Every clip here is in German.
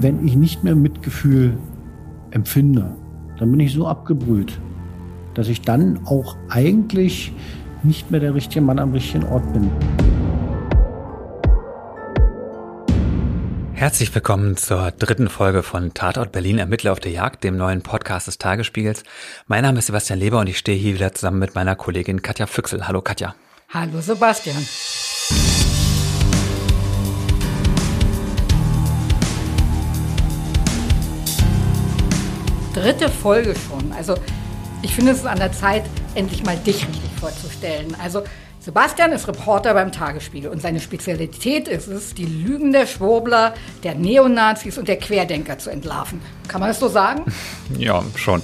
wenn ich nicht mehr Mitgefühl empfinde, dann bin ich so abgebrüht, dass ich dann auch eigentlich nicht mehr der richtige Mann am richtigen Ort bin. Herzlich willkommen zur dritten Folge von Tatort Berlin Ermittler auf der Jagd, dem neuen Podcast des Tagesspiegels. Mein Name ist Sebastian Leber und ich stehe hier wieder zusammen mit meiner Kollegin Katja Füchsel. Hallo Katja. Hallo Sebastian. Dritte Folge schon. Also ich finde es ist an der Zeit, endlich mal dich richtig vorzustellen. Also Sebastian ist Reporter beim Tagesspiegel und seine Spezialität ist es, die Lügen der Schwurbler, der Neonazis und der Querdenker zu entlarven. Kann man das so sagen? Ja, schon.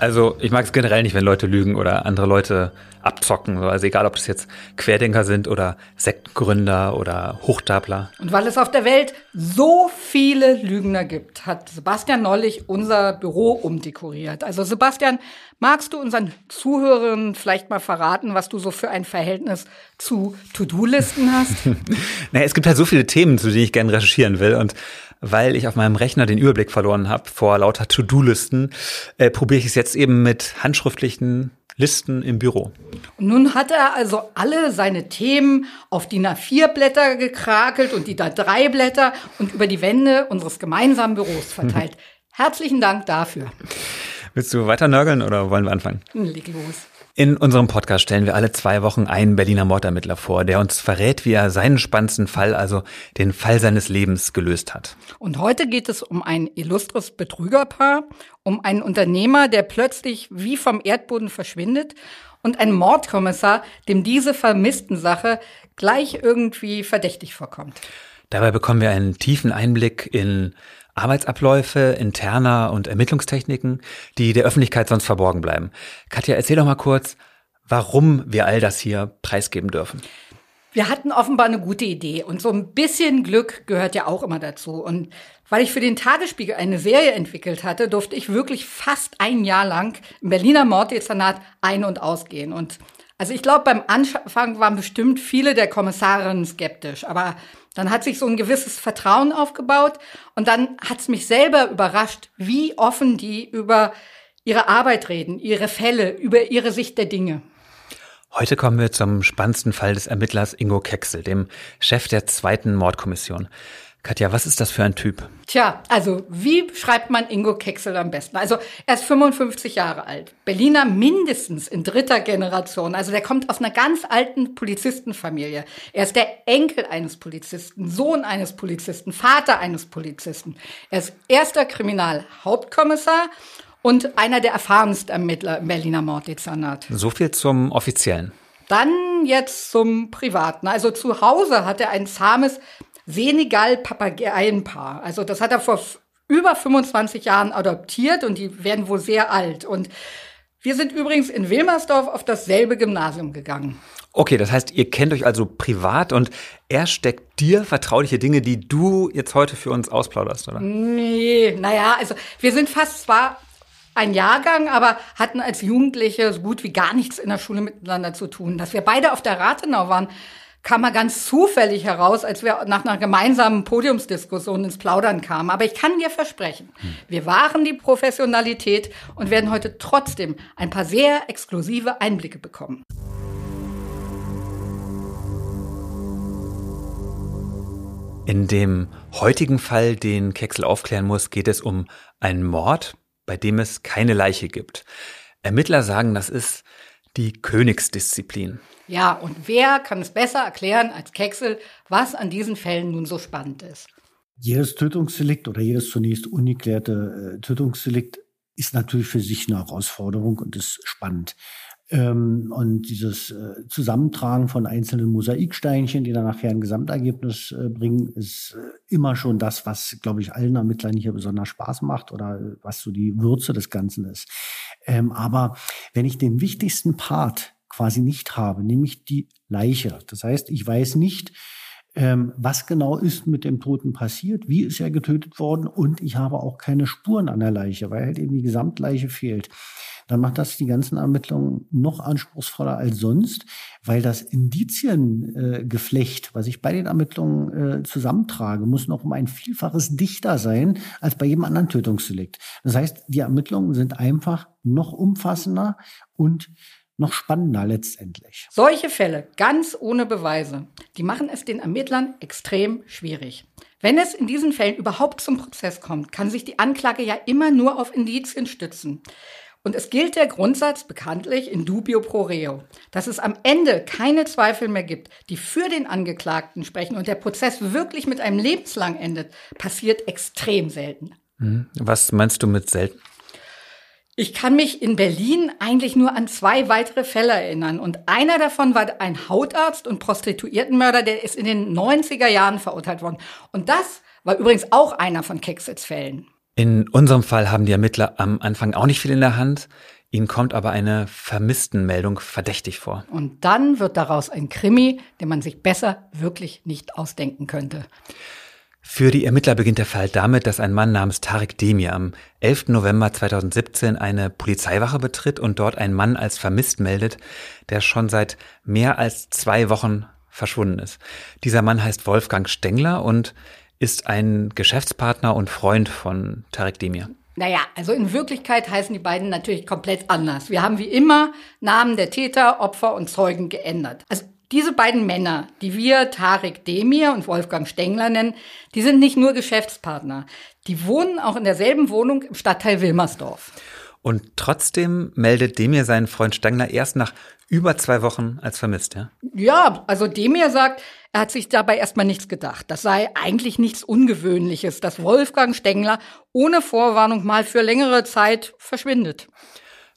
Also ich mag es generell nicht, wenn Leute lügen oder andere Leute abzocken. Also egal, ob das jetzt Querdenker sind oder Sektgründer oder Hochstapler. Und weil es auf der Welt so viele Lügner gibt, hat Sebastian neulich unser Büro umdekoriert. Also Sebastian, magst du unseren Zuhörern vielleicht mal verraten, was du so für ein Verhältnis zu To-Do-Listen hast? naja, es gibt halt so viele Themen, zu denen ich gerne recherchieren will und weil ich auf meinem Rechner den Überblick verloren habe vor lauter To-Do-Listen, äh, probiere ich es jetzt eben mit handschriftlichen Listen im Büro. Und nun hat er also alle seine Themen auf die A4-Blätter gekrakelt und die A3-Blätter und über die Wände unseres gemeinsamen Büros verteilt. Herzlichen Dank dafür. Willst du weiter nörgeln oder wollen wir anfangen? Leg los. In unserem Podcast stellen wir alle zwei Wochen einen Berliner Mordermittler vor, der uns verrät, wie er seinen spannendsten Fall, also den Fall seines Lebens, gelöst hat. Und heute geht es um ein illustres Betrügerpaar, um einen Unternehmer, der plötzlich wie vom Erdboden verschwindet und einen Mordkommissar, dem diese vermissten Sache gleich irgendwie verdächtig vorkommt. Dabei bekommen wir einen tiefen Einblick in Arbeitsabläufe, interner und Ermittlungstechniken, die der Öffentlichkeit sonst verborgen bleiben. Katja, erzähl doch mal kurz, warum wir all das hier preisgeben dürfen. Wir hatten offenbar eine gute Idee und so ein bisschen Glück gehört ja auch immer dazu. Und weil ich für den Tagesspiegel eine Serie entwickelt hatte, durfte ich wirklich fast ein Jahr lang im Berliner Morddezernat ein- und ausgehen. Und also ich glaube, beim Anfang waren bestimmt viele der Kommissarinnen skeptisch, aber dann hat sich so ein gewisses Vertrauen aufgebaut und dann hat es mich selber überrascht, wie offen die über ihre Arbeit reden, ihre Fälle, über ihre Sicht der Dinge. Heute kommen wir zum spannendsten Fall des Ermittlers Ingo Kecksel, dem Chef der zweiten Mordkommission. Katja, was ist das für ein Typ? Tja, also wie schreibt man Ingo Kecksel am besten? Also er ist 55 Jahre alt, Berliner mindestens in dritter Generation. Also der kommt aus einer ganz alten Polizistenfamilie. Er ist der Enkel eines Polizisten, Sohn eines Polizisten, Vater eines Polizisten. Er ist erster Kriminalhauptkommissar und einer der erfahrensten Ermittler im Berliner Morddezernat. So viel zum Offiziellen. Dann jetzt zum Privaten. Also zu Hause hat er ein zahmes Senegal-Papageienpaar. Also das hat er vor über 25 Jahren adoptiert und die werden wohl sehr alt. Und wir sind übrigens in Wilmersdorf auf dasselbe Gymnasium gegangen. Okay, das heißt, ihr kennt euch also privat und er steckt dir vertrauliche Dinge, die du jetzt heute für uns ausplauderst, oder? Nee, naja, also wir sind fast zwar ein Jahrgang, aber hatten als Jugendliche so gut wie gar nichts in der Schule miteinander zu tun. Dass wir beide auf der Rathenau waren, kam mal ganz zufällig heraus, als wir nach einer gemeinsamen Podiumsdiskussion ins Plaudern kamen. Aber ich kann dir versprechen, wir waren die Professionalität und werden heute trotzdem ein paar sehr exklusive Einblicke bekommen. In dem heutigen Fall, den Kecksel aufklären muss, geht es um einen Mord, bei dem es keine Leiche gibt. Ermittler sagen, das ist die Königsdisziplin. Ja, und wer kann es besser erklären als Kecksel, was an diesen Fällen nun so spannend ist? Jedes Tötungsdelikt oder jedes zunächst ungeklärte äh, Tötungsdelikt ist natürlich für sich eine Herausforderung und ist spannend. Ähm, und dieses äh, Zusammentragen von einzelnen Mosaiksteinchen, die dann nachher ein Gesamtergebnis äh, bringen, ist äh, immer schon das, was, glaube ich, allen Ermittlern hier besonders Spaß macht oder äh, was so die Würze des Ganzen ist. Ähm, aber wenn ich den wichtigsten Part quasi nicht habe, nämlich die Leiche. Das heißt, ich weiß nicht, ähm, was genau ist mit dem Toten passiert, wie ist er getötet worden und ich habe auch keine Spuren an der Leiche, weil halt eben die Gesamtleiche fehlt. Dann macht das die ganzen Ermittlungen noch anspruchsvoller als sonst, weil das Indiziengeflecht, äh, was ich bei den Ermittlungen äh, zusammentrage, muss noch um ein Vielfaches dichter sein als bei jedem anderen Tötungsdelikt. Das heißt, die Ermittlungen sind einfach noch umfassender und noch spannender letztendlich. Solche Fälle, ganz ohne Beweise, die machen es den Ermittlern extrem schwierig. Wenn es in diesen Fällen überhaupt zum Prozess kommt, kann sich die Anklage ja immer nur auf Indizien stützen. Und es gilt der Grundsatz bekanntlich in dubio pro reo, dass es am Ende keine Zweifel mehr gibt, die für den Angeklagten sprechen und der Prozess wirklich mit einem lebenslang endet, passiert extrem selten. Hm. Was meinst du mit selten? Ich kann mich in Berlin eigentlich nur an zwei weitere Fälle erinnern. Und einer davon war ein Hautarzt und Prostituiertenmörder, der ist in den 90er Jahren verurteilt worden. Und das war übrigens auch einer von Kecksits Fällen. In unserem Fall haben die Ermittler am Anfang auch nicht viel in der Hand. Ihnen kommt aber eine Vermisstenmeldung verdächtig vor. Und dann wird daraus ein Krimi, den man sich besser wirklich nicht ausdenken könnte. Für die Ermittler beginnt der Fall damit, dass ein Mann namens Tarek Demir am 11. November 2017 eine Polizeiwache betritt und dort einen Mann als vermisst meldet, der schon seit mehr als zwei Wochen verschwunden ist. Dieser Mann heißt Wolfgang Stengler und ist ein Geschäftspartner und Freund von Tarek Demir. Naja, also in Wirklichkeit heißen die beiden natürlich komplett anders. Wir haben wie immer Namen der Täter, Opfer und Zeugen geändert. Also diese beiden Männer, die wir Tarek Demir und Wolfgang Stengler nennen, die sind nicht nur Geschäftspartner. Die wohnen auch in derselben Wohnung im Stadtteil Wilmersdorf. Und trotzdem meldet Demir seinen Freund Stengler erst nach über zwei Wochen als vermisst, ja? Ja, also Demir sagt, er hat sich dabei erstmal nichts gedacht. Das sei eigentlich nichts Ungewöhnliches, dass Wolfgang Stengler ohne Vorwarnung mal für längere Zeit verschwindet.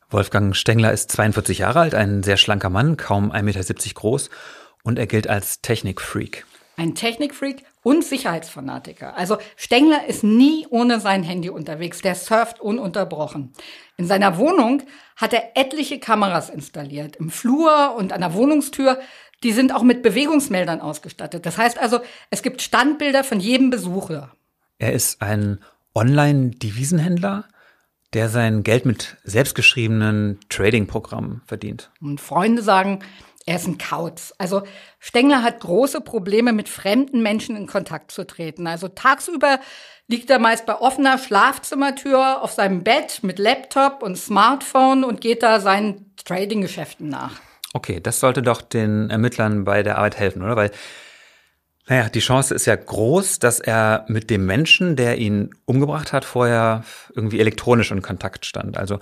Wolfgang Stengler ist 42 Jahre alt, ein sehr schlanker Mann, kaum 1,70 Meter groß und er gilt als Technikfreak. Ein Technikfreak und Sicherheitsfanatiker. Also Stengler ist nie ohne sein Handy unterwegs, der surft ununterbrochen. In seiner Wohnung hat er etliche Kameras installiert, im Flur und an der Wohnungstür. Die sind auch mit Bewegungsmeldern ausgestattet. Das heißt also, es gibt Standbilder von jedem Besucher. Er ist ein Online-Devisenhändler, der sein Geld mit selbstgeschriebenen Trading-Programmen verdient. Und Freunde sagen, er ist ein Kauz. Also Stengler hat große Probleme, mit fremden Menschen in Kontakt zu treten. Also tagsüber liegt er meist bei offener Schlafzimmertür auf seinem Bett mit Laptop und Smartphone und geht da seinen Trading-Geschäften nach. Okay, das sollte doch den Ermittlern bei der Arbeit helfen, oder? Weil naja, die Chance ist ja groß, dass er mit dem Menschen, der ihn umgebracht hat, vorher irgendwie elektronisch in Kontakt stand. Also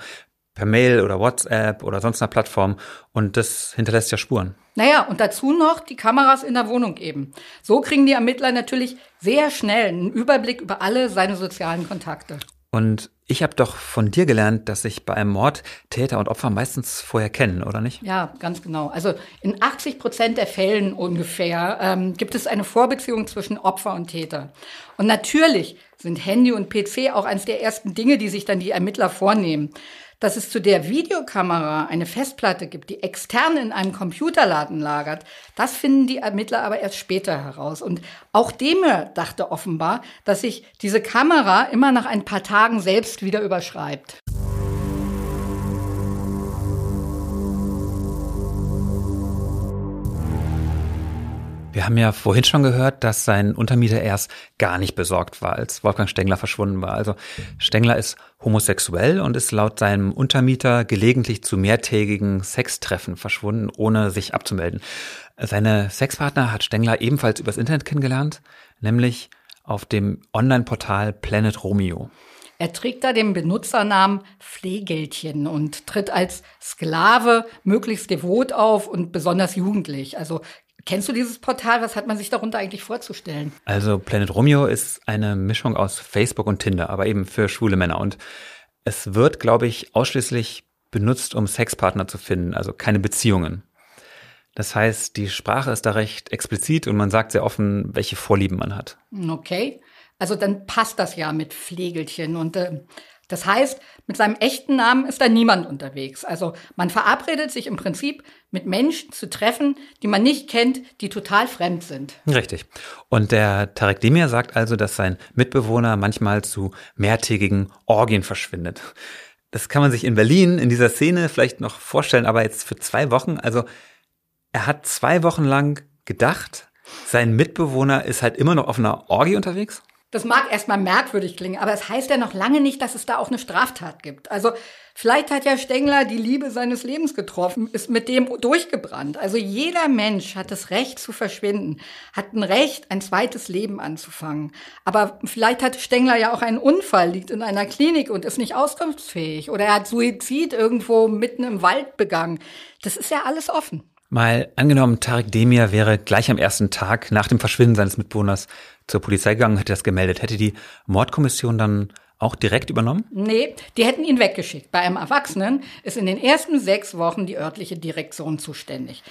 per Mail oder WhatsApp oder sonst einer Plattform. Und das hinterlässt ja Spuren. Naja, und dazu noch die Kameras in der Wohnung eben. So kriegen die Ermittler natürlich sehr schnell einen Überblick über alle seine sozialen Kontakte. Und ich habe doch von dir gelernt, dass sich bei einem Mord Täter und Opfer meistens vorher kennen, oder nicht? Ja, ganz genau. Also in 80 Prozent der Fällen ungefähr ähm, gibt es eine Vorbeziehung zwischen Opfer und Täter. Und natürlich sind Handy und PC auch eines der ersten Dinge, die sich dann die Ermittler vornehmen. Dass es zu der Videokamera eine Festplatte gibt, die extern in einem Computerladen lagert, das finden die Ermittler aber erst später heraus. Und auch Demir dachte offenbar, dass sich diese Kamera immer nach ein paar Tagen selbst wieder überschreibt. Wir haben ja vorhin schon gehört, dass sein Untermieter erst gar nicht besorgt war, als Wolfgang Stengler verschwunden war. Also Stengler ist homosexuell und ist laut seinem Untermieter gelegentlich zu mehrtägigen Sextreffen verschwunden, ohne sich abzumelden. Seine Sexpartner hat Stengler ebenfalls übers Internet kennengelernt, nämlich auf dem Online-Portal Planet Romeo. Er trägt da den Benutzernamen Pflegelchen und tritt als Sklave möglichst devot auf und besonders jugendlich. Also Kennst du dieses Portal? Was hat man sich darunter eigentlich vorzustellen? Also Planet Romeo ist eine Mischung aus Facebook und Tinder, aber eben für schwule Männer. Und es wird, glaube ich, ausschließlich benutzt, um Sexpartner zu finden, also keine Beziehungen. Das heißt, die Sprache ist da recht explizit und man sagt sehr offen, welche Vorlieben man hat. Okay. Also dann passt das ja mit Pflegelchen. Und äh, das heißt, mit seinem echten Namen ist da niemand unterwegs. Also man verabredet sich im Prinzip mit Menschen zu treffen, die man nicht kennt, die total fremd sind. Richtig. Und der Tarek Demir sagt also, dass sein Mitbewohner manchmal zu mehrtägigen Orgien verschwindet. Das kann man sich in Berlin in dieser Szene vielleicht noch vorstellen, aber jetzt für zwei Wochen. Also er hat zwei Wochen lang gedacht, sein Mitbewohner ist halt immer noch auf einer Orgie unterwegs. Das mag erstmal merkwürdig klingen, aber es heißt ja noch lange nicht, dass es da auch eine Straftat gibt. Also vielleicht hat ja Stengler die Liebe seines Lebens getroffen, ist mit dem durchgebrannt. Also jeder Mensch hat das Recht zu verschwinden, hat ein Recht, ein zweites Leben anzufangen. Aber vielleicht hat Stengler ja auch einen Unfall, liegt in einer Klinik und ist nicht auskunftsfähig. Oder er hat Suizid irgendwo mitten im Wald begangen. Das ist ja alles offen. Mal angenommen, Tarek Demir wäre gleich am ersten Tag nach dem Verschwinden seines Mitbewohners zur Polizei gegangen, hätte das gemeldet. Hätte die Mordkommission dann auch direkt übernommen? Nee, die hätten ihn weggeschickt. Bei einem Erwachsenen ist in den ersten sechs Wochen die örtliche Direktion zuständig.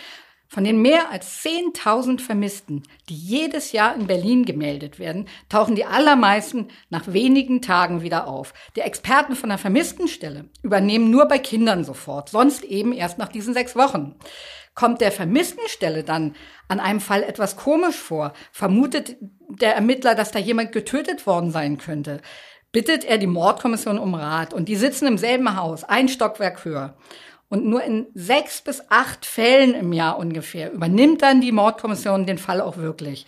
Von den mehr als 10.000 Vermissten, die jedes Jahr in Berlin gemeldet werden, tauchen die allermeisten nach wenigen Tagen wieder auf. Die Experten von der Vermisstenstelle übernehmen nur bei Kindern sofort, sonst eben erst nach diesen sechs Wochen. Kommt der Vermisstenstelle dann an einem Fall etwas komisch vor, vermutet der Ermittler, dass da jemand getötet worden sein könnte, bittet er die Mordkommission um Rat und die sitzen im selben Haus, ein Stockwerk höher. Und nur in sechs bis acht Fällen im Jahr ungefähr übernimmt dann die Mordkommission den Fall auch wirklich.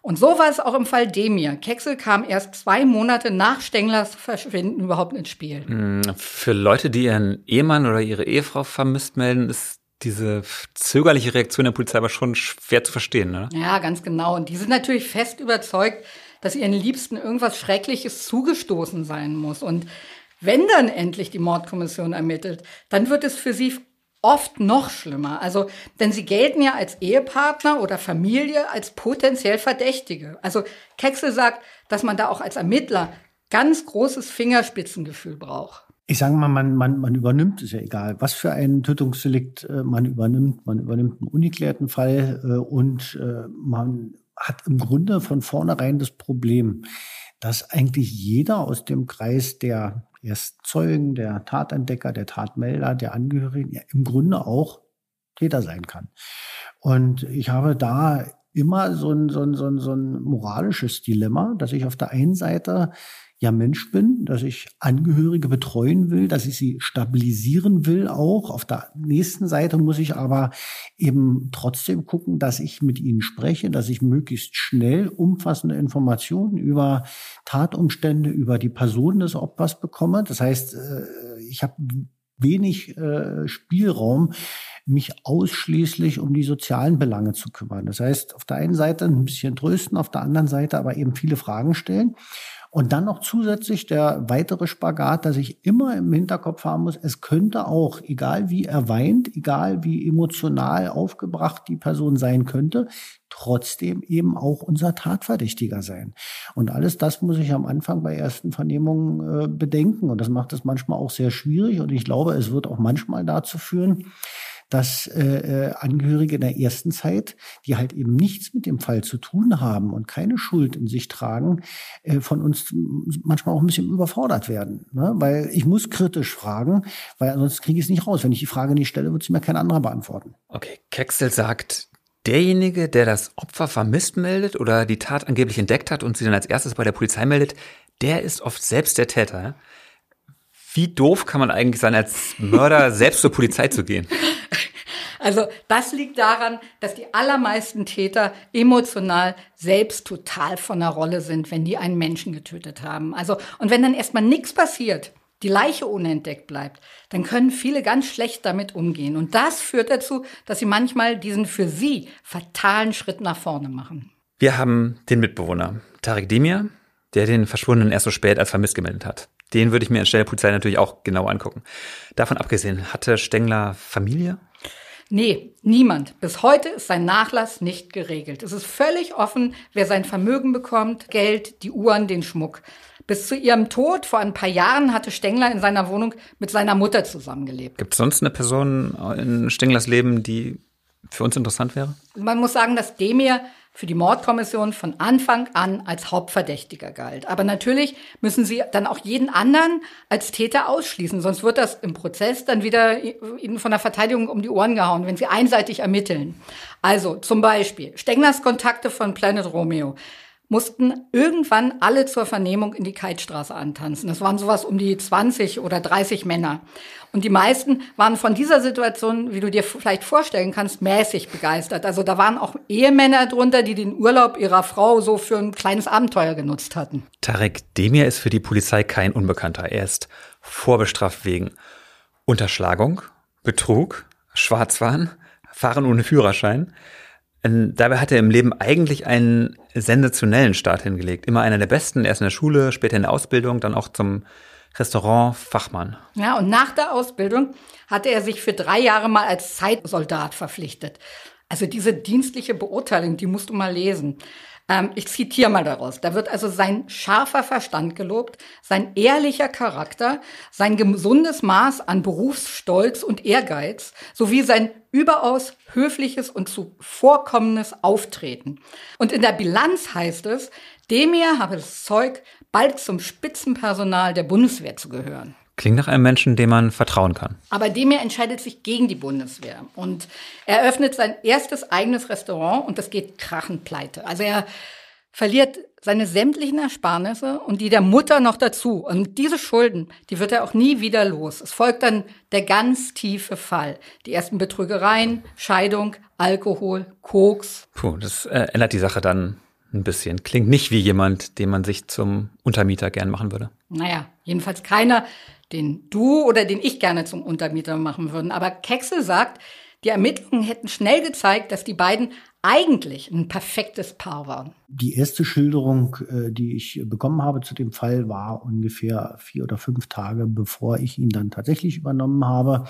Und so war es auch im Fall Demir. Kecksel kam erst zwei Monate nach Stenglers Verschwinden überhaupt ins Spiel. Hm, für Leute, die ihren Ehemann oder ihre Ehefrau vermisst melden, ist diese zögerliche Reaktion der Polizei aber schon schwer zu verstehen, ne? Ja, ganz genau. Und die sind natürlich fest überzeugt, dass ihren Liebsten irgendwas Schreckliches zugestoßen sein muss. Und wenn dann endlich die Mordkommission ermittelt, dann wird es für sie oft noch schlimmer. Also, denn sie gelten ja als Ehepartner oder Familie als potenziell Verdächtige. Also, Kecksel sagt, dass man da auch als Ermittler ganz großes Fingerspitzengefühl braucht ich sage mal, man, man, man übernimmt, ist ja egal, was für ein Tötungsdelikt äh, man übernimmt. Man übernimmt einen ungeklärten Fall äh, und äh, man hat im Grunde von vornherein das Problem, dass eigentlich jeder aus dem Kreis der ersten Zeugen, der Tatentdecker, der Tatmelder, der Angehörigen ja im Grunde auch Täter sein kann. Und ich habe da immer so ein, so ein, so ein, so ein moralisches Dilemma, dass ich auf der einen Seite ja Mensch bin, dass ich Angehörige betreuen will, dass ich sie stabilisieren will auch. Auf der nächsten Seite muss ich aber eben trotzdem gucken, dass ich mit ihnen spreche, dass ich möglichst schnell umfassende Informationen über Tatumstände, über die Person des Opfers bekomme. Das heißt, äh, ich habe wenig äh, Spielraum, mich ausschließlich um die sozialen Belange zu kümmern. Das heißt, auf der einen Seite ein bisschen trösten, auf der anderen Seite aber eben viele Fragen stellen. Und dann noch zusätzlich der weitere Spagat, dass ich immer im Hinterkopf haben muss, es könnte auch, egal wie er weint, egal wie emotional aufgebracht die Person sein könnte, trotzdem eben auch unser Tatverdächtiger sein. Und alles das muss ich am Anfang bei ersten Vernehmungen äh, bedenken. Und das macht es manchmal auch sehr schwierig. Und ich glaube, es wird auch manchmal dazu führen, dass äh, äh, Angehörige in der ersten Zeit, die halt eben nichts mit dem Fall zu tun haben und keine Schuld in sich tragen, äh, von uns manchmal auch ein bisschen überfordert werden. Ne? Weil ich muss kritisch fragen, weil ansonsten kriege ich es nicht raus. Wenn ich die Frage nicht stelle, wird sie mir kein anderer beantworten. Okay, Kexel sagt, derjenige, der das Opfer vermisst meldet oder die Tat angeblich entdeckt hat und sie dann als erstes bei der Polizei meldet, der ist oft selbst der Täter. Wie doof kann man eigentlich sein, als Mörder selbst zur Polizei zu gehen? Also das liegt daran, dass die allermeisten Täter emotional selbst total von der Rolle sind, wenn die einen Menschen getötet haben. Also und wenn dann erstmal nichts passiert, die Leiche unentdeckt bleibt, dann können viele ganz schlecht damit umgehen. Und das führt dazu, dass sie manchmal diesen für sie fatalen Schritt nach vorne machen. Wir haben den Mitbewohner, Tarek Demir, der den Verschwundenen erst so spät als vermisst gemeldet hat. Den würde ich mir anstelle der Polizei natürlich auch genau angucken. Davon abgesehen, hatte Stengler Familie? Nee, niemand. Bis heute ist sein Nachlass nicht geregelt. Es ist völlig offen, wer sein Vermögen bekommt, Geld, die Uhren, den Schmuck. Bis zu ihrem Tod vor ein paar Jahren hatte Stengler in seiner Wohnung mit seiner Mutter zusammengelebt. Gibt es sonst eine Person in Stenglers Leben, die für uns interessant wäre? Man muss sagen, dass Demir für die Mordkommission von Anfang an als Hauptverdächtiger galt. Aber natürlich müssen sie dann auch jeden anderen als Täter ausschließen, sonst wird das im Prozess dann wieder ihnen von der Verteidigung um die Ohren gehauen, wenn sie einseitig ermitteln. Also zum Beispiel Stenglers Kontakte von Planet Romeo. Mussten irgendwann alle zur Vernehmung in die Keitstraße antanzen. Das waren sowas um die 20 oder 30 Männer. Und die meisten waren von dieser Situation, wie du dir vielleicht vorstellen kannst, mäßig begeistert. Also da waren auch Ehemänner drunter, die den Urlaub ihrer Frau so für ein kleines Abenteuer genutzt hatten. Tarek Demir ist für die Polizei kein Unbekannter. Er ist vorbestraft wegen Unterschlagung, Betrug, Schwarzfahren, Fahren ohne Führerschein. Ähm, dabei hat er im Leben eigentlich einen sensationellen Start hingelegt. Immer einer der besten, erst in der Schule, später in der Ausbildung, dann auch zum Restaurantfachmann. Ja, und nach der Ausbildung hatte er sich für drei Jahre mal als Zeitsoldat verpflichtet. Also diese dienstliche Beurteilung, die musst du mal lesen. Ähm, ich zitiere mal daraus. Da wird also sein scharfer Verstand gelobt, sein ehrlicher Charakter, sein gesundes Maß an Berufsstolz und Ehrgeiz sowie sein überaus höfliches und zuvorkommendes Auftreten. Und in der Bilanz heißt es, Demir habe das Zeug, bald zum Spitzenpersonal der Bundeswehr zu gehören. Klingt nach einem Menschen, dem man vertrauen kann. Aber Demir entscheidet sich gegen die Bundeswehr und er öffnet sein erstes eigenes Restaurant und das geht krachend pleite. Also er verliert seine sämtlichen Ersparnisse und die der Mutter noch dazu. Und diese Schulden, die wird er auch nie wieder los. Es folgt dann der ganz tiefe Fall. Die ersten Betrügereien, Scheidung, Alkohol, Koks. Puh, das äh, ändert die Sache dann ein bisschen. Klingt nicht wie jemand, den man sich zum Untermieter gern machen würde. Naja, jedenfalls keiner, den du oder den ich gerne zum Untermieter machen würden. Aber Kecksel sagt, die Ermittlungen hätten schnell gezeigt, dass die beiden eigentlich ein perfektes Paar waren. Die erste Schilderung, äh, die ich bekommen habe zu dem Fall, war ungefähr vier oder fünf Tage, bevor ich ihn dann tatsächlich übernommen habe.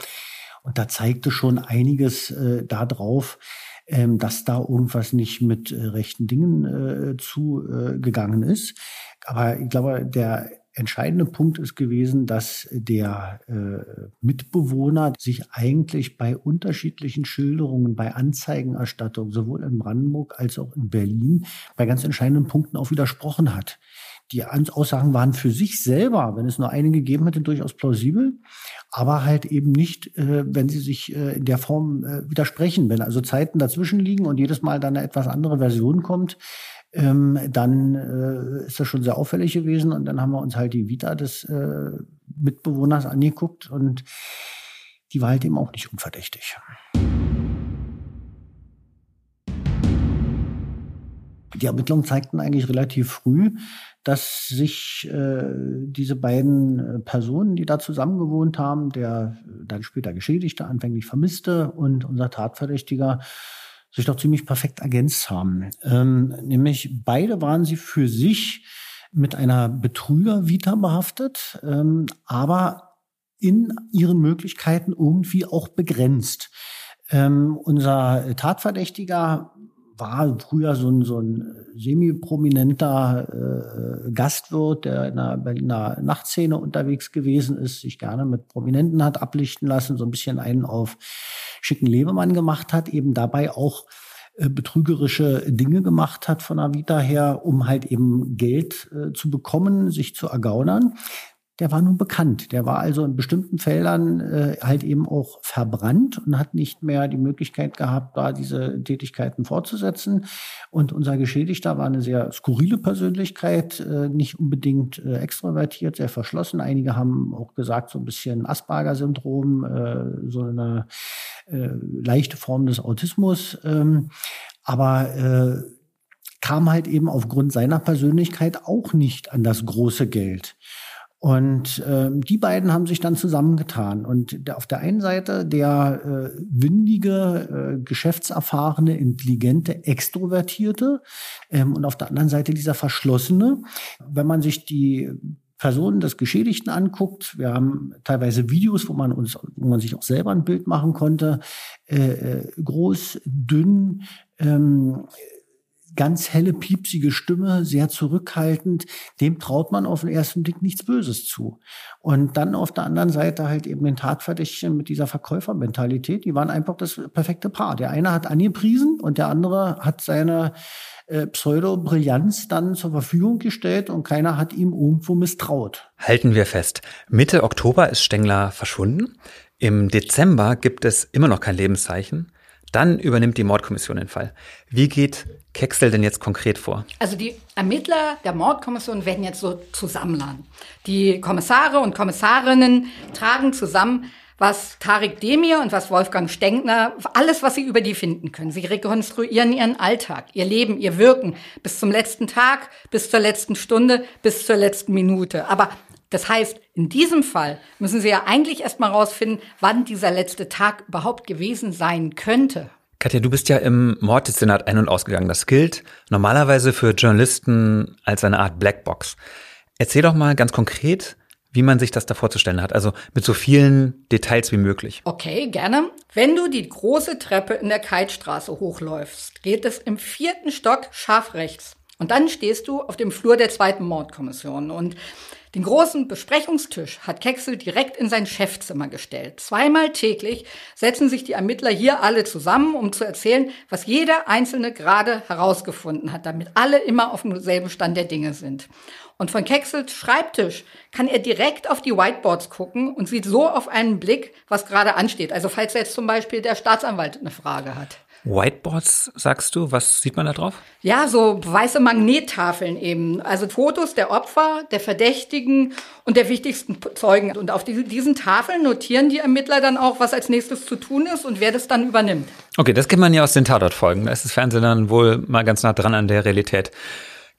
Und da zeigte schon einiges äh, darauf, ähm, dass da irgendwas nicht mit äh, rechten Dingen äh, zugegangen ist. Aber ich glaube, der entscheidende Punkt ist gewesen, dass der äh, Mitbewohner sich eigentlich bei unterschiedlichen Schilderungen, bei Anzeigenerstattung, sowohl in Brandenburg als auch in Berlin, bei ganz entscheidenden Punkten auch widersprochen hat. Die Aussagen waren für sich selber, wenn es nur eine gegeben hätte, durchaus plausibel, aber halt eben nicht, äh, wenn sie sich äh, in der Form äh, widersprechen. Wenn also Zeiten dazwischen liegen und jedes Mal dann eine etwas andere Version kommt, ähm, dann äh, ist das schon sehr auffällig gewesen. Und dann haben wir uns halt die Vita des äh, Mitbewohners angeguckt und die war halt eben auch nicht unverdächtig. Die Ermittlungen zeigten eigentlich relativ früh, dass sich äh, diese beiden äh, Personen, die da zusammen gewohnt haben, der dann später Geschädigte, anfänglich Vermisste und unser Tatverdächtiger, sich doch ziemlich perfekt ergänzt haben. Ähm, nämlich beide waren sie für sich mit einer Betrüger-Vita behaftet, ähm, aber in ihren Möglichkeiten irgendwie auch begrenzt. Ähm, unser Tatverdächtiger war früher so ein, so ein semi-prominenter äh, Gastwirt, der in der Berliner Nachtszene unterwegs gewesen ist, sich gerne mit Prominenten hat ablichten lassen, so ein bisschen einen auf schicken Lebemann gemacht hat, eben dabei auch äh, betrügerische Dinge gemacht hat von der Vita her, um halt eben Geld äh, zu bekommen, sich zu ergaunern der war nun bekannt. Der war also in bestimmten Feldern äh, halt eben auch verbrannt und hat nicht mehr die Möglichkeit gehabt, da diese Tätigkeiten fortzusetzen. Und unser Geschädigter war eine sehr skurrile Persönlichkeit, äh, nicht unbedingt äh, extrovertiert, sehr verschlossen. Einige haben auch gesagt, so ein bisschen Asperger-Syndrom, äh, so eine äh, leichte Form des Autismus. Ähm, aber äh, kam halt eben aufgrund seiner Persönlichkeit auch nicht an das große Geld. Und äh, die beiden haben sich dann zusammengetan. Und auf der einen Seite der äh, windige, äh, geschäftserfahrene, intelligente, extrovertierte ähm, und auf der anderen Seite dieser verschlossene. Wenn man sich die Personen des Geschädigten anguckt, wir haben teilweise Videos, wo man uns, wo man sich auch selber ein Bild machen konnte, äh, äh groß, dünn, ähm, ganz helle, piepsige Stimme, sehr zurückhaltend, dem traut man auf den ersten Blick nichts Böses zu. Und dann auf der anderen Seite halt eben den Tatverdächtigen mit dieser Verkäufermentalität, die waren einfach das perfekte Paar. Der eine hat angepriesen und der andere hat seine äh, Pseudo-Brillanz dann zur Verfügung gestellt und keiner hat ihm irgendwo misstraut. Halten wir fest. Mitte Oktober ist Stengler verschwunden. Im Dezember gibt es immer noch kein Lebenszeichen. Dann übernimmt die Mordkommission den Fall. Wie geht Kexel denn jetzt konkret vor? Also die Ermittler der Mordkommission werden jetzt so zusammenladen. Die Kommissare und Kommissarinnen tragen zusammen, was Tarek Demir und was Wolfgang Stenkner, alles, was sie über die finden können. Sie rekonstruieren ihren Alltag, ihr Leben, ihr Wirken bis zum letzten Tag, bis zur letzten Stunde, bis zur letzten Minute. Aber das heißt, in diesem Fall müssen Sie ja eigentlich erstmal rausfinden, wann dieser letzte Tag überhaupt gewesen sein könnte. Katja, du bist ja im Morddezernat ein- und ausgegangen. Das gilt normalerweise für Journalisten als eine Art Blackbox. Erzähl doch mal ganz konkret, wie man sich das da vorzustellen hat. Also mit so vielen Details wie möglich. Okay, gerne. Wenn du die große Treppe in der Keitstraße hochläufst, geht es im vierten Stock scharf rechts. Und dann stehst du auf dem Flur der zweiten Mordkommission. Und den großen Besprechungstisch hat Kexel direkt in sein Chefzimmer gestellt. Zweimal täglich setzen sich die Ermittler hier alle zusammen, um zu erzählen, was jeder Einzelne gerade herausgefunden hat, damit alle immer auf demselben Stand der Dinge sind. Und von Kexels Schreibtisch kann er direkt auf die Whiteboards gucken und sieht so auf einen Blick, was gerade ansteht. Also falls jetzt zum Beispiel der Staatsanwalt eine Frage hat. Whiteboards, sagst du? Was sieht man da drauf? Ja, so weiße Magnettafeln eben. Also Fotos der Opfer, der Verdächtigen und der wichtigsten Zeugen. Und auf diesen Tafeln notieren die Ermittler dann auch, was als nächstes zu tun ist und wer das dann übernimmt. Okay, das kennt man ja aus den Tatortfolgen. Da ist das Fernsehen dann wohl mal ganz nah dran an der Realität.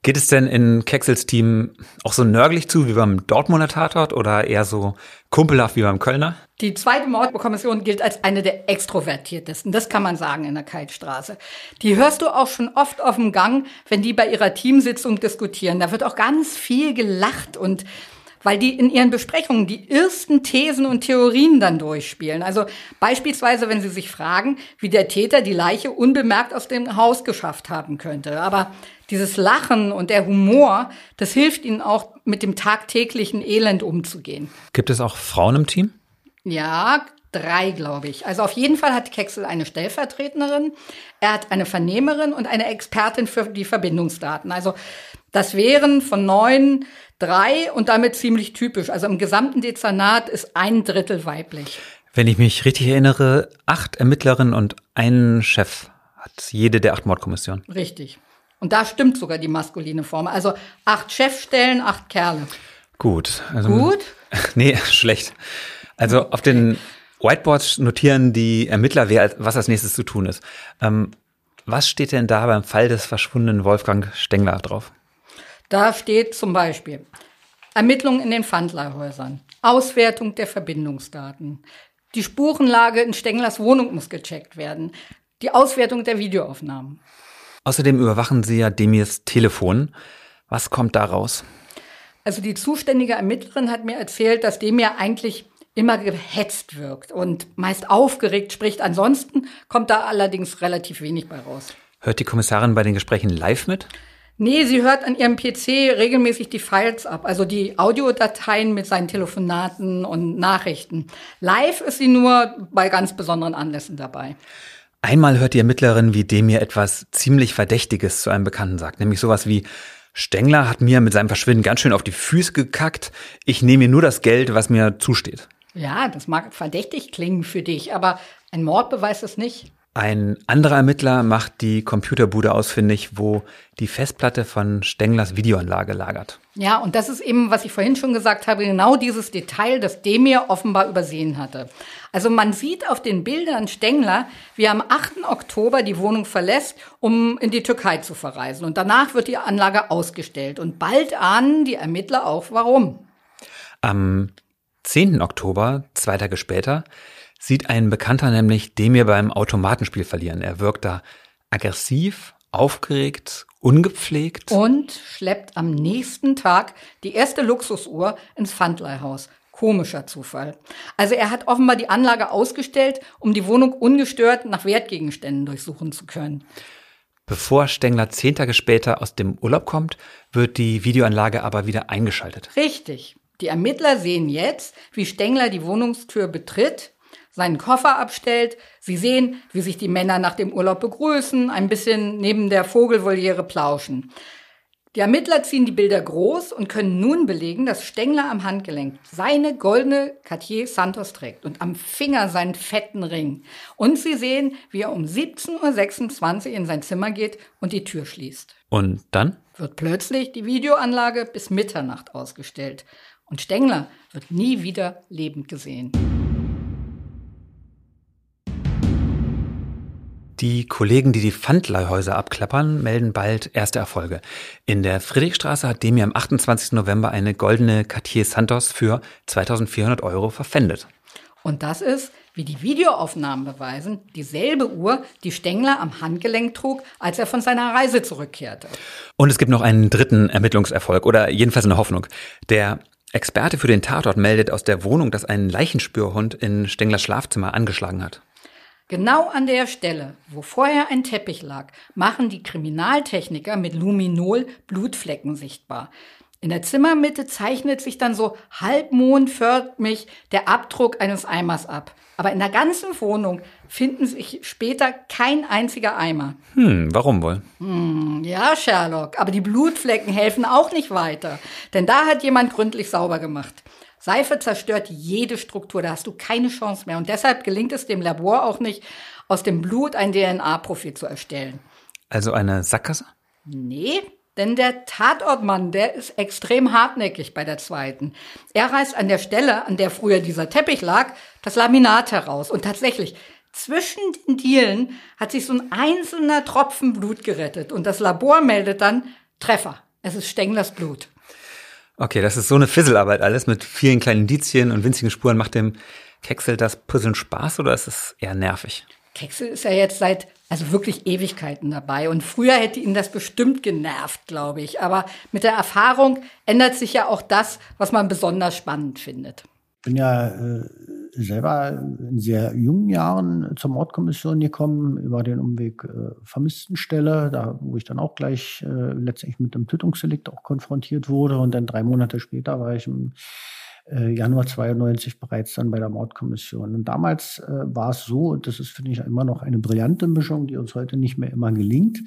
Geht es denn in Kexels Team auch so nörglich zu wie beim Dortmunder Tatort oder eher so kumpelhaft wie beim Kölner? Die zweite Mordkommission gilt als eine der extrovertiertesten, das kann man sagen in der Kaltstraße. Die hörst du auch schon oft auf dem Gang, wenn die bei ihrer Teamsitzung diskutieren. Da wird auch ganz viel gelacht und weil die in ihren Besprechungen die ersten Thesen und Theorien dann durchspielen. Also beispielsweise, wenn sie sich fragen, wie der Täter die Leiche unbemerkt aus dem Haus geschafft haben könnte. Aber dieses Lachen und der Humor, das hilft ihnen auch mit dem tagtäglichen Elend umzugehen. Gibt es auch Frauen im Team? Ja, drei, glaube ich. Also auf jeden Fall hat Kexel eine Stellvertreterin, er hat eine Vernehmerin und eine Expertin für die Verbindungsdaten. Also das wären von neun drei und damit ziemlich typisch. Also im gesamten Dezernat ist ein Drittel weiblich. Wenn ich mich richtig erinnere, acht Ermittlerinnen und einen Chef hat jede der acht Mordkommissionen. Richtig. Und da stimmt sogar die maskuline Form. Also acht Chefstellen, acht Kerle. Gut. Also, Gut? Nee, schlecht. Also auf den Whiteboards notieren die Ermittler, wer, was als nächstes zu tun ist. Ähm, was steht denn da beim Fall des verschwundenen Wolfgang Stengler drauf? Da steht zum Beispiel Ermittlungen in den Pfandleihhäusern, Auswertung der Verbindungsdaten, die Spurenlage in Stenglers Wohnung muss gecheckt werden, die Auswertung der Videoaufnahmen. Außerdem überwachen Sie ja Demirs Telefon. Was kommt da raus? Also die zuständige Ermittlerin hat mir erzählt, dass Demir eigentlich immer gehetzt wirkt und meist aufgeregt spricht. Ansonsten kommt da allerdings relativ wenig bei raus. Hört die Kommissarin bei den Gesprächen live mit? Nee, sie hört an ihrem PC regelmäßig die Files ab, also die Audiodateien mit seinen Telefonaten und Nachrichten. Live ist sie nur bei ganz besonderen Anlässen dabei. Einmal hört die Ermittlerin, wie dem mir etwas ziemlich Verdächtiges zu einem Bekannten sagt, nämlich sowas wie Stengler hat mir mit seinem Verschwinden ganz schön auf die Füße gekackt. Ich nehme mir nur das Geld, was mir zusteht. Ja, das mag verdächtig klingen für dich, aber ein Mord beweist es nicht. Ein anderer Ermittler macht die Computerbude ausfindig, wo die Festplatte von Stenglers Videoanlage lagert. Ja, und das ist eben, was ich vorhin schon gesagt habe, genau dieses Detail, das Demir offenbar übersehen hatte. Also man sieht auf den Bildern Stengler, wie er am 8. Oktober die Wohnung verlässt, um in die Türkei zu verreisen. Und danach wird die Anlage ausgestellt. Und bald ahnen die Ermittler auch, warum. Am 10. Oktober, zwei Tage später, sieht ein Bekannter nämlich Demir beim Automatenspiel verlieren. Er wirkt da aggressiv, aufgeregt, ungepflegt. Und schleppt am nächsten Tag die erste Luxusuhr ins Pfandleihhaus. Komischer Zufall. Also er hat offenbar die Anlage ausgestellt, um die Wohnung ungestört nach Wertgegenständen durchsuchen zu können. Bevor Stengler zehn Tage später aus dem Urlaub kommt, wird die Videoanlage aber wieder eingeschaltet. Richtig. Die Ermittler sehen jetzt, wie Stengler die Wohnungstür betritt seinen Koffer abstellt. Sie sehen, wie sich die Männer nach dem Urlaub begrüßen, ein bisschen neben der Vogelvoliere plauschen. Die Ermittler ziehen die Bilder groß und können nun belegen, dass Stengler am Handgelenk seine goldene Cartier Santos trägt und am Finger seinen fetten Ring. Und sie sehen, wie er um 17.26 Uhr in sein Zimmer geht und die Tür schließt. Und dann? Wird plötzlich die Videoanlage bis Mitternacht ausgestellt. Und Stengler wird nie wieder lebend gesehen. Die Kollegen, die die Pfandleihhäuser abklappern, melden bald erste Erfolge. In der Friedrichstraße hat Demi am 28. November eine goldene Cartier Santos für 2400 Euro verpfändet. Und das ist, wie die Videoaufnahmen beweisen, dieselbe Uhr, die Stengler am Handgelenk trug, als er von seiner Reise zurückkehrte. Und es gibt noch einen dritten Ermittlungserfolg oder jedenfalls eine Hoffnung. Der Experte für den Tatort meldet aus der Wohnung, dass ein Leichenspürhund in Stenglers Schlafzimmer angeschlagen hat. Genau an der Stelle, wo vorher ein Teppich lag, machen die Kriminaltechniker mit Luminol Blutflecken sichtbar. In der Zimmermitte zeichnet sich dann so halbmondförmig der Abdruck eines Eimers ab. Aber in der ganzen Wohnung finden sich später kein einziger Eimer. Hm, warum wohl? Hm, ja, Sherlock, aber die Blutflecken helfen auch nicht weiter. Denn da hat jemand gründlich sauber gemacht. Seife zerstört jede Struktur, da hast du keine Chance mehr. Und deshalb gelingt es dem Labor auch nicht, aus dem Blut ein DNA-Profil zu erstellen. Also eine Sackgasse? Nee, denn der Tatortmann, der ist extrem hartnäckig bei der zweiten. Er reißt an der Stelle, an der früher dieser Teppich lag, das Laminat heraus. Und tatsächlich, zwischen den Dielen hat sich so ein einzelner Tropfen Blut gerettet. Und das Labor meldet dann Treffer. Es ist Stenglers Blut. Okay, das ist so eine Fisselarbeit alles mit vielen kleinen Indizien und winzigen Spuren. Macht dem Keksel das Puzzeln Spaß oder ist es eher nervig? Keksel ist ja jetzt seit also wirklich Ewigkeiten dabei und früher hätte ihn das bestimmt genervt, glaube ich. Aber mit der Erfahrung ändert sich ja auch das, was man besonders spannend findet. Ich bin ja äh, selber in sehr jungen Jahren zur Mordkommission gekommen, über den Umweg äh, Vermisstenstelle, da wo ich dann auch gleich äh, letztendlich mit dem Tötungsdelikt auch konfrontiert wurde. Und dann drei Monate später war ich im äh, Januar 92 bereits dann bei der Mordkommission. Und damals äh, war es so, und das ist, finde ich, immer noch eine brillante Mischung, die uns heute nicht mehr immer gelingt,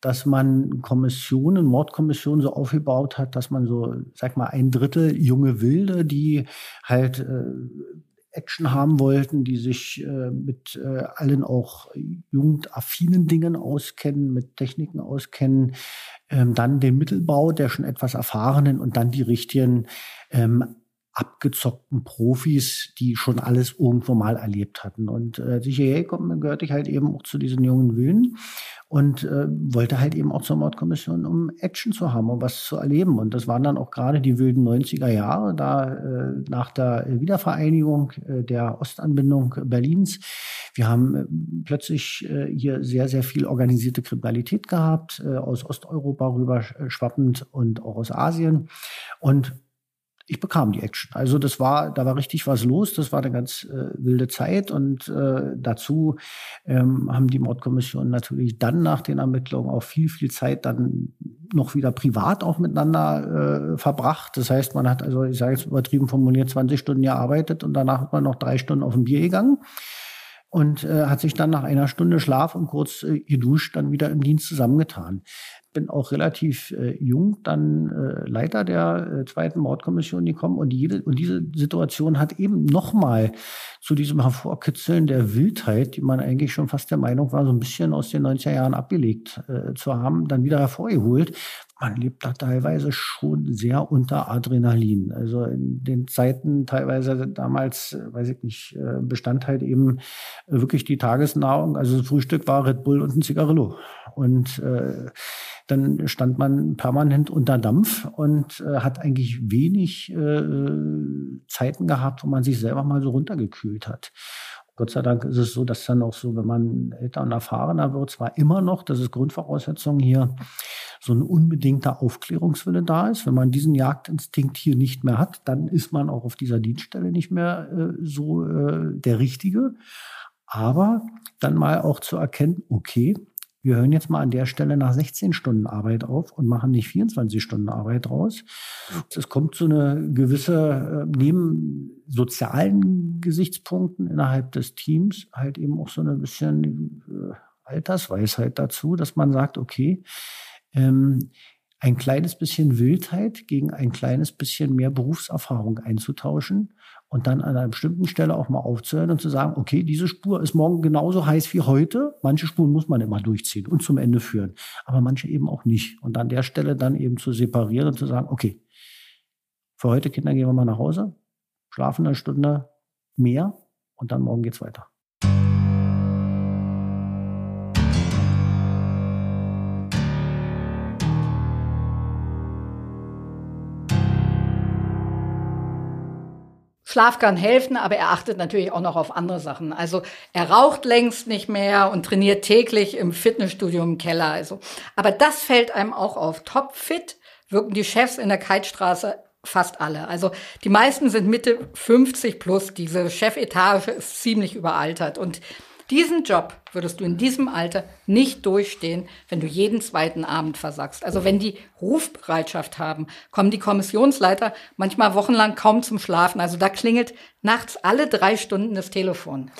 dass man Kommissionen, Mordkommissionen so aufgebaut hat, dass man so, sag mal, ein Drittel junge Wilde, die halt äh, Action haben wollten, die sich äh, mit äh, allen auch jugendaffinen Dingen auskennen, mit Techniken auskennen, ähm, dann den Mittelbau der schon etwas erfahrenen und dann die richtigen ähm, abgezockten Profis, die schon alles irgendwo mal erlebt hatten. Und äh, sicher gehörte ich halt eben auch zu diesen jungen Willen und äh, wollte halt eben auch zur Mordkommission, um Action zu haben, um was zu erleben. Und das waren dann auch gerade die wilden 90er Jahre, da äh, nach der Wiedervereinigung äh, der Ostanbindung Berlins. Wir haben äh, plötzlich äh, hier sehr, sehr viel organisierte Kriminalität gehabt, äh, aus Osteuropa rüber schwappend und auch aus Asien. Und ich bekam die Action. Also das war, da war richtig was los. Das war eine ganz äh, wilde Zeit und äh, dazu ähm, haben die Mordkommissionen natürlich dann nach den Ermittlungen auch viel, viel Zeit dann noch wieder privat auch miteinander äh, verbracht. Das heißt, man hat also, ich sage jetzt übertrieben formuliert, 20 Stunden gearbeitet und danach hat man noch drei Stunden auf ein Bier gegangen und äh, hat sich dann nach einer Stunde Schlaf und kurz äh, geduscht dann wieder im Dienst zusammengetan bin auch relativ äh, jung dann äh, Leiter der äh, zweiten Mordkommission gekommen und, jede, und diese Situation hat eben nochmal zu diesem Hervorkitzeln der Wildheit, die man eigentlich schon fast der Meinung war, so ein bisschen aus den 90er Jahren abgelegt äh, zu haben, dann wieder hervorgeholt. Man lebt da teilweise schon sehr unter Adrenalin. Also in den Zeiten teilweise damals, äh, weiß ich nicht, äh, bestand halt eben wirklich die Tagesnahrung. Also das Frühstück war Red Bull und ein Zigarillo. Und dann stand man permanent unter Dampf und äh, hat eigentlich wenig äh, Zeiten gehabt, wo man sich selber mal so runtergekühlt hat. Gott sei Dank ist es so, dass dann auch so, wenn man älter und erfahrener wird, zwar immer noch, das ist Grundvoraussetzung hier, so ein unbedingter Aufklärungswille da ist. Wenn man diesen Jagdinstinkt hier nicht mehr hat, dann ist man auch auf dieser Dienststelle nicht mehr äh, so äh, der Richtige. Aber dann mal auch zu erkennen, okay, wir hören jetzt mal an der Stelle nach 16 Stunden Arbeit auf und machen nicht 24 Stunden Arbeit raus. Es kommt zu eine gewisse, äh, neben sozialen Gesichtspunkten innerhalb des Teams halt eben auch so eine bisschen äh, Altersweisheit dazu, dass man sagt, okay, ähm, ein kleines bisschen Wildheit gegen ein kleines bisschen mehr Berufserfahrung einzutauschen und dann an einer bestimmten Stelle auch mal aufzuhören und zu sagen, okay, diese Spur ist morgen genauso heiß wie heute. Manche Spuren muss man immer durchziehen und zum Ende führen, aber manche eben auch nicht. Und an der Stelle dann eben zu separieren und zu sagen, okay, für heute, Kinder, gehen wir mal nach Hause, schlafen eine Stunde mehr und dann morgen geht's weiter. Schlaf kann helfen, aber er achtet natürlich auch noch auf andere Sachen. Also er raucht längst nicht mehr und trainiert täglich im Fitnessstudio im Keller. Also, aber das fällt einem auch auf. Topfit wirken die Chefs in der Keitstraße fast alle. Also die meisten sind Mitte 50 plus. Diese Chefetage ist ziemlich überaltert und diesen Job würdest du in diesem Alter nicht durchstehen, wenn du jeden zweiten Abend versagst. Also wenn die Rufbereitschaft haben, kommen die Kommissionsleiter manchmal wochenlang kaum zum Schlafen. Also da klingelt nachts alle drei Stunden das Telefon.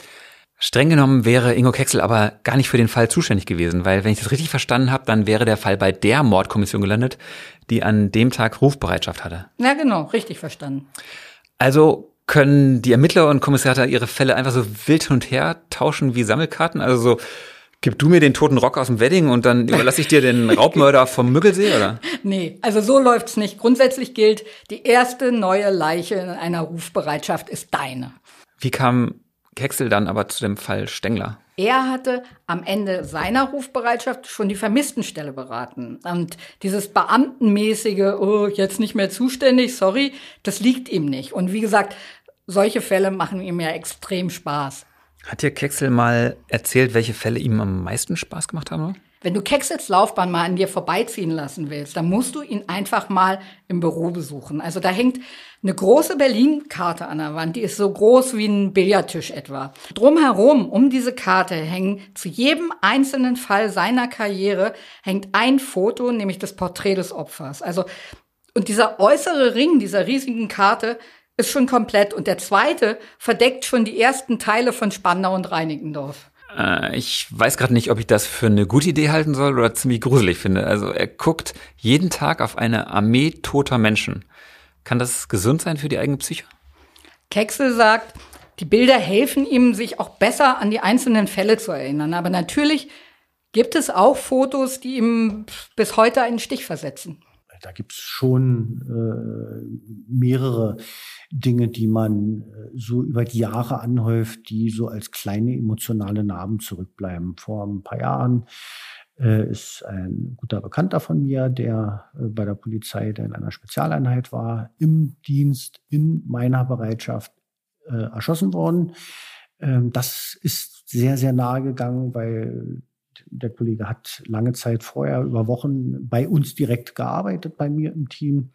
Streng genommen wäre Ingo Kexel aber gar nicht für den Fall zuständig gewesen, weil wenn ich das richtig verstanden habe, dann wäre der Fall bei der Mordkommission gelandet, die an dem Tag Rufbereitschaft hatte. Ja, genau, richtig verstanden. Also können die Ermittler und Kommissare ihre Fälle einfach so wild hin und her tauschen wie Sammelkarten? Also so, gib du mir den toten Rock aus dem Wedding und dann überlasse ich dir den Raubmörder vom Müggelsee, oder? Nee, also so läuft's nicht. Grundsätzlich gilt, die erste neue Leiche in einer Rufbereitschaft ist deine. Wie kam Kexel dann aber zu dem Fall Stengler? Er hatte am Ende seiner Rufbereitschaft schon die Vermisstenstelle beraten. Und dieses Beamtenmäßige, oh, jetzt nicht mehr zuständig, sorry, das liegt ihm nicht. Und wie gesagt, solche Fälle machen ihm ja extrem Spaß. Hat dir Kexel mal erzählt, welche Fälle ihm am meisten Spaß gemacht haben? Wenn du Kexels Laufbahn mal an dir vorbeiziehen lassen willst, dann musst du ihn einfach mal im Büro besuchen. Also da hängt eine große Berlin-Karte an der Wand, die ist so groß wie ein Billardtisch etwa. Drumherum, um diese Karte hängen zu jedem einzelnen Fall seiner Karriere hängt ein Foto, nämlich das Porträt des Opfers. Also, und dieser äußere Ring dieser riesigen Karte ist schon komplett und der zweite verdeckt schon die ersten Teile von Spandau und Reinickendorf. Äh, ich weiß gerade nicht, ob ich das für eine gute Idee halten soll oder ziemlich gruselig finde. Also er guckt jeden Tag auf eine Armee toter Menschen. Kann das gesund sein für die eigene Psyche? Kexel sagt, die Bilder helfen ihm, sich auch besser an die einzelnen Fälle zu erinnern. Aber natürlich gibt es auch Fotos, die ihm bis heute einen Stich versetzen. Da gibt es schon äh, mehrere Dinge, die man äh, so über die Jahre anhäuft, die so als kleine emotionale Narben zurückbleiben. Vor ein paar Jahren äh, ist ein guter Bekannter von mir, der äh, bei der Polizei, der in einer Spezialeinheit war, im Dienst, in meiner Bereitschaft äh, erschossen worden. Ähm, das ist sehr, sehr nahe gegangen, weil der Kollege hat lange Zeit vorher über Wochen bei uns direkt gearbeitet, bei mir im Team.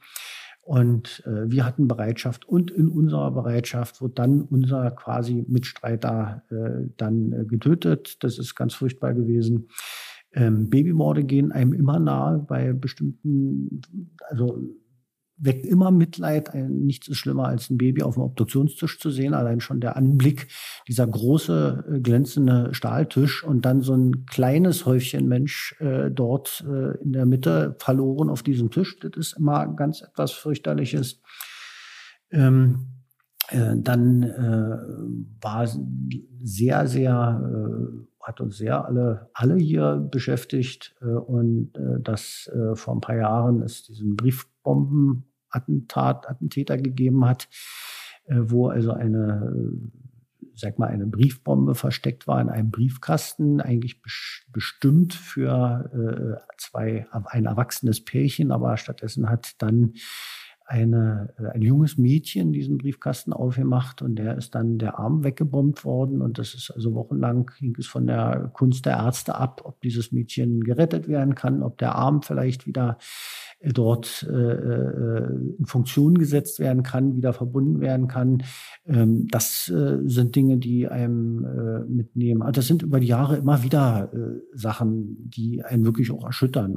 Und äh, wir hatten Bereitschaft und in unserer Bereitschaft wird dann unser quasi Mitstreiter äh, dann äh, getötet. Das ist ganz furchtbar gewesen. Ähm, Babymorde gehen einem immer nahe bei bestimmten, also weckt immer Mitleid. Nichts ist schlimmer, als ein Baby auf dem Obduktionstisch zu sehen. Allein schon der Anblick, dieser große, äh, glänzende Stahltisch und dann so ein kleines Häufchen Mensch äh, dort äh, in der Mitte verloren auf diesem Tisch. Das ist immer ganz etwas fürchterliches. Ähm, äh, dann äh, war sehr, sehr, äh, hat uns sehr alle, alle hier beschäftigt. Äh, und äh, das äh, vor ein paar Jahren ist diesen Briefbombenattentat, Attentäter gegeben hat, äh, wo also eine, äh, sag mal, eine Briefbombe versteckt war in einem Briefkasten, eigentlich bestimmt für äh, zwei, ein erwachsenes Pärchen, aber stattdessen hat dann eine, äh, ein junges Mädchen diesen Briefkasten aufgemacht und der ist dann der Arm weggebombt worden und das ist also wochenlang hing es von der Kunst der Ärzte ab, ob dieses Mädchen gerettet werden kann, ob der Arm vielleicht wieder äh, dort äh, äh, in Funktion gesetzt werden kann, wieder verbunden werden kann. Ähm, das äh, sind Dinge, die einem äh, mitnehmen. Also das sind über die Jahre immer wieder Sachen, die einen wirklich auch erschüttern.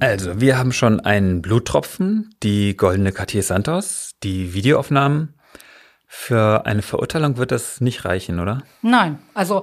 Also, wir haben schon einen Bluttropfen, die goldene Cartier Santos, die Videoaufnahmen. Für eine Verurteilung wird das nicht reichen, oder? Nein, also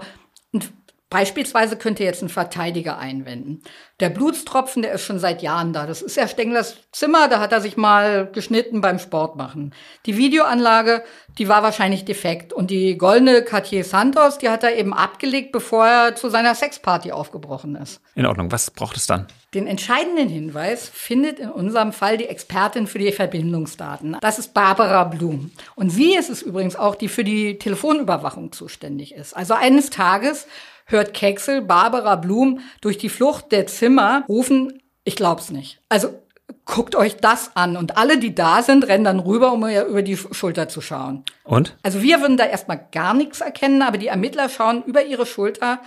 Beispielsweise könnte jetzt ein Verteidiger einwenden. Der Blutstropfen, der ist schon seit Jahren da. Das ist ja Stenglers Zimmer, da hat er sich mal geschnitten beim Sport machen. Die Videoanlage, die war wahrscheinlich defekt. Und die goldene Cartier Santos, die hat er eben abgelegt, bevor er zu seiner Sexparty aufgebrochen ist. In Ordnung. Was braucht es dann? Den entscheidenden Hinweis findet in unserem Fall die Expertin für die Verbindungsdaten. Das ist Barbara Blum. Und sie ist es übrigens auch, die für die Telefonüberwachung zuständig ist. Also eines Tages hört Keksel Barbara Blum durch die Flucht der Zimmer rufen, ich glaub's nicht. Also guckt euch das an. Und alle, die da sind, rennen dann rüber, um ihr über die Schulter zu schauen. Und? Also wir würden da erstmal gar nichts erkennen, aber die Ermittler schauen über ihre Schulter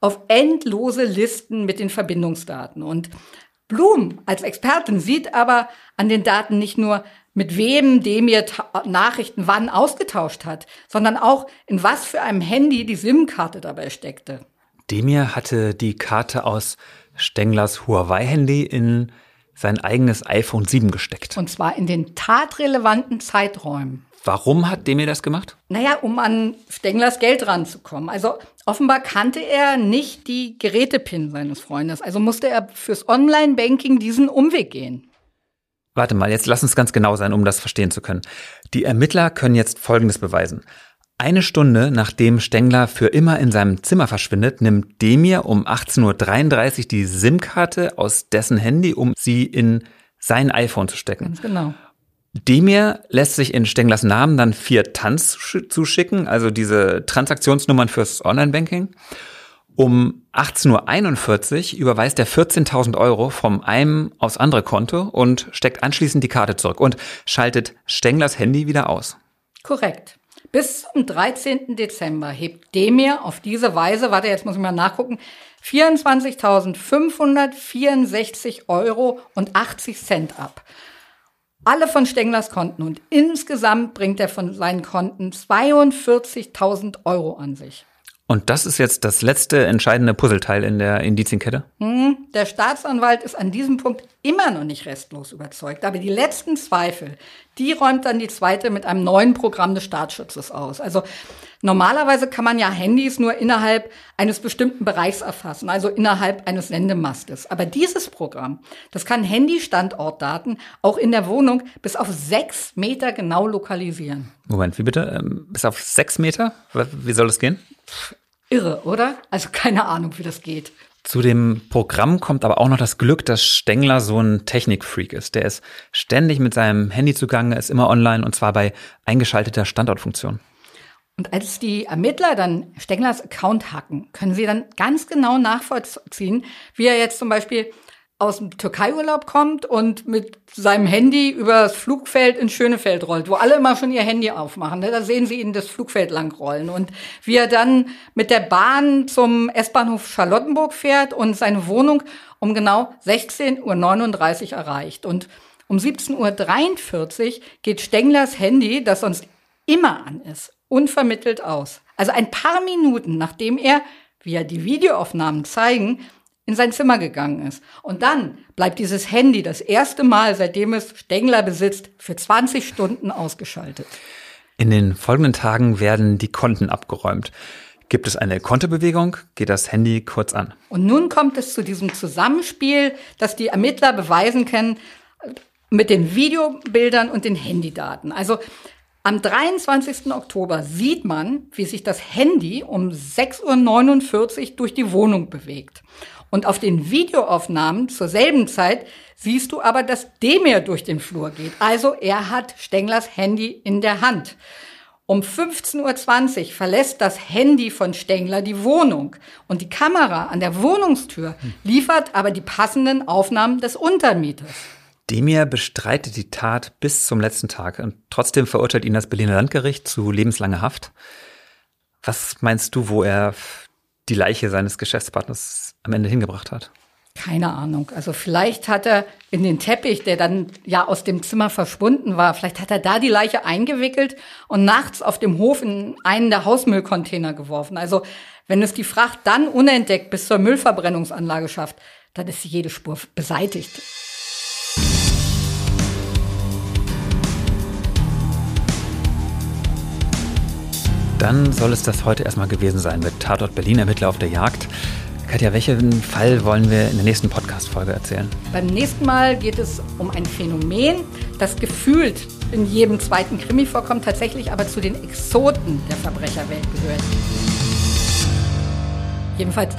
auf endlose Listen mit den Verbindungsdaten. Und Blum als Expertin sieht aber an den Daten nicht nur, mit wem Demir Nachrichten wann ausgetauscht hat, sondern auch in was für einem Handy die SIM-Karte dabei steckte. Demir hatte die Karte aus Stenglers Huawei-Handy in sein eigenes iPhone 7 gesteckt. Und zwar in den tatrelevanten Zeiträumen. Warum hat Demir das gemacht? Naja, um an Stenglers Geld ranzukommen. Also offenbar kannte er nicht die Gerätepin seines Freundes. Also musste er fürs Online-Banking diesen Umweg gehen. Warte mal, jetzt lass uns ganz genau sein, um das verstehen zu können. Die Ermittler können jetzt Folgendes beweisen. Eine Stunde nachdem Stengler für immer in seinem Zimmer verschwindet, nimmt Demir um 18.33 Uhr die SIM-Karte aus dessen Handy, um sie in sein iPhone zu stecken. Ganz genau. Demir lässt sich in Stenglers Namen dann vier Tanz zuschicken, also diese Transaktionsnummern fürs Online-Banking. Um 18.41 Uhr überweist er 14.000 Euro vom einem aus andere Konto und steckt anschließend die Karte zurück und schaltet Stenglers Handy wieder aus. Korrekt. Bis zum 13. Dezember hebt Demir auf diese Weise, warte, jetzt muss ich mal nachgucken, 24.564 Euro und 80 Cent ab. Alle von Stenglers Konten und insgesamt bringt er von seinen Konten 42.000 Euro an sich. Und das ist jetzt das letzte entscheidende Puzzleteil in der Indizienkette? Hm, der Staatsanwalt ist an diesem Punkt immer noch nicht restlos überzeugt. Aber die letzten Zweifel, die räumt dann die zweite mit einem neuen Programm des Staatsschutzes aus. Also normalerweise kann man ja Handys nur innerhalb eines bestimmten Bereichs erfassen, also innerhalb eines Sendemastes. Aber dieses Programm, das kann Handy-Standortdaten auch in der Wohnung bis auf sechs Meter genau lokalisieren. Moment, wie bitte? Ähm, bis auf sechs Meter? Wie soll das gehen? Irre, oder? Also keine Ahnung, wie das geht. Zu dem Programm kommt aber auch noch das Glück, dass Stengler so ein Technikfreak ist. Der ist ständig mit seinem Handy zugange, ist immer online und zwar bei eingeschalteter Standortfunktion. Und als die Ermittler dann Stenglers Account hacken, können sie dann ganz genau nachvollziehen, wie er jetzt zum Beispiel aus dem Türkei-Urlaub kommt und mit seinem Handy über das Flugfeld ins Schönefeld rollt, wo alle immer schon ihr Handy aufmachen. Ne? Da sehen sie ihn das Flugfeld lang rollen. Und wie er dann mit der Bahn zum S-Bahnhof Charlottenburg fährt und seine Wohnung um genau 16.39 Uhr erreicht. Und um 17.43 Uhr geht Stenglers Handy, das sonst immer an ist, unvermittelt aus. Also ein paar Minuten nachdem er, wie er die Videoaufnahmen zeigen, in sein Zimmer gegangen ist. Und dann bleibt dieses Handy das erste Mal, seitdem es Stengler besitzt, für 20 Stunden ausgeschaltet. In den folgenden Tagen werden die Konten abgeräumt. Gibt es eine Kontobewegung, geht das Handy kurz an. Und nun kommt es zu diesem Zusammenspiel, das die Ermittler beweisen können mit den Videobildern und den Handydaten. Also am 23. Oktober sieht man, wie sich das Handy um 6.49 Uhr durch die Wohnung bewegt. Und auf den Videoaufnahmen zur selben Zeit siehst du aber, dass Demir durch den Flur geht. Also er hat Stenglers Handy in der Hand. Um 15.20 Uhr verlässt das Handy von Stengler die Wohnung und die Kamera an der Wohnungstür liefert aber die passenden Aufnahmen des Untermieters. Demir bestreitet die Tat bis zum letzten Tag und trotzdem verurteilt ihn das Berliner Landgericht zu lebenslanger Haft. Was meinst du, wo er die Leiche seines Geschäftspartners am Ende hingebracht hat? Keine Ahnung. Also vielleicht hat er in den Teppich, der dann ja aus dem Zimmer verschwunden war, vielleicht hat er da die Leiche eingewickelt und nachts auf dem Hof in einen der Hausmüllcontainer geworfen. Also wenn es die Fracht dann unentdeckt bis zur Müllverbrennungsanlage schafft, dann ist jede Spur beseitigt. Dann soll es das heute erstmal gewesen sein mit Tatort Berlin Ermittler auf der Jagd. Katja, welchen Fall wollen wir in der nächsten Podcast-Folge erzählen? Beim nächsten Mal geht es um ein Phänomen, das gefühlt in jedem zweiten Krimi vorkommt, tatsächlich aber zu den Exoten der Verbrecherwelt gehört. Jedenfalls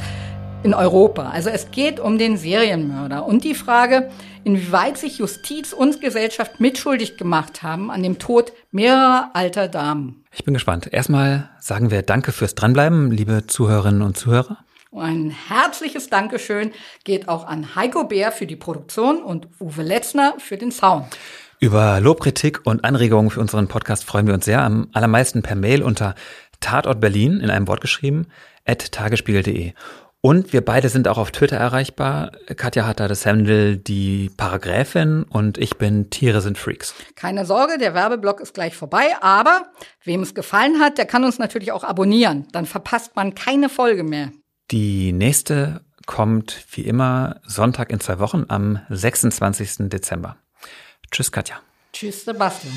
in Europa. Also es geht um den Serienmörder und die Frage, inwieweit sich Justiz und Gesellschaft mitschuldig gemacht haben an dem Tod mehrerer alter Damen. Ich bin gespannt. Erstmal sagen wir Danke fürs Dranbleiben, liebe Zuhörerinnen und Zuhörer. Und ein herzliches Dankeschön geht auch an Heiko Bär für die Produktion und Uwe Letzner für den Sound. Über Lobkritik und Anregungen für unseren Podcast freuen wir uns sehr. Am allermeisten per Mail unter Tatort Berlin in einem Wort geschrieben at tagesspiegel.de. Und wir beide sind auch auf Twitter erreichbar. Katja hat da das Handle die Paragraphin und ich bin Tiere sind Freaks. Keine Sorge, der Werbeblock ist gleich vorbei, aber wem es gefallen hat, der kann uns natürlich auch abonnieren. Dann verpasst man keine Folge mehr. Die nächste kommt wie immer Sonntag in zwei Wochen am 26. Dezember. Tschüss, Katja. Tschüss, Sebastian.